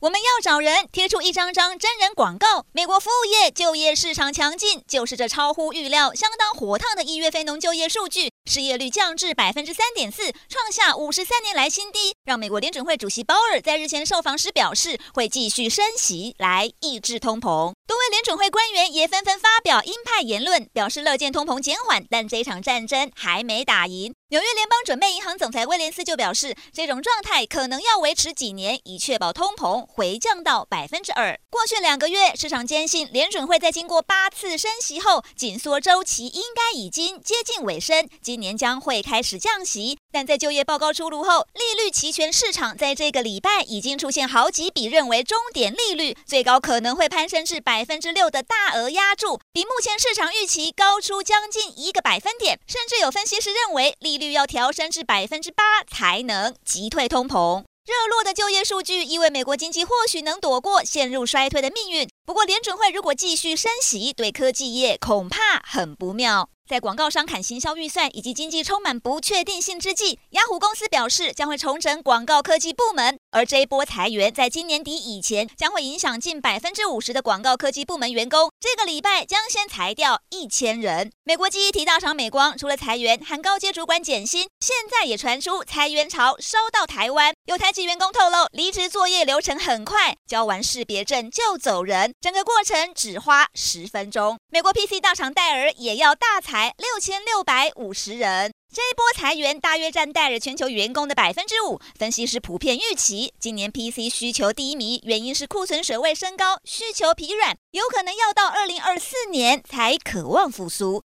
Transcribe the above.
我们要找人贴出一张张真人广告。美国服务业就业市场强劲，就是这超乎预料、相当火烫的一月非农就业数据，失业率降至百分之三点四，创下五十三年来新低，让美国联准会主席鲍尔在日前受访时表示，会继续升息来抑制通膨。多位联准会官员也纷纷发表鹰派言论，表示乐见通膨减缓，但这场战争还没打赢。纽约联邦准备银行总裁威廉斯就表示，这种状态可能要维持几年，以确保通膨回降到百分之二。过去两个月，市场坚信联准会在经过八次升息后，紧缩周期应该已经接近尾声，今年将会开始降息。但在就业报告出炉后，利率期权市场在这个礼拜已经出现好几笔认为终点利率最高可能会攀升至百分之六的大额压注，比目前市场预期高出将近一个百分点，甚至有分析师认为利率要调升至百分之八才能击退通膨。热络的就业数据意味美国经济或许能躲过陷入衰退的命运。不过，联准会如果继续升息，对科技业恐怕很不妙。在广告商砍行销预算以及经济充满不确定性之际，雅虎公司表示将会重整广告科技部门，而这一波裁员在今年底以前将会影响近百分之五十的广告科技部门员工。这个礼拜将先裁掉一千人。美国记忆体大厂美光除了裁员，还高阶主管减薪，现在也传出裁员潮烧到台湾。有台籍员工透露，离职作业流程很快，交完识别证就走人，整个过程只花十分钟。美国 PC 大厂戴尔也要大裁。六千六百五十人，这一波裁员大约占戴尔全球员工的百分之五。分析师普遍预期，今年 PC 需求低迷，原因是库存水位升高，需求疲软，有可能要到二零二四年才渴望复苏。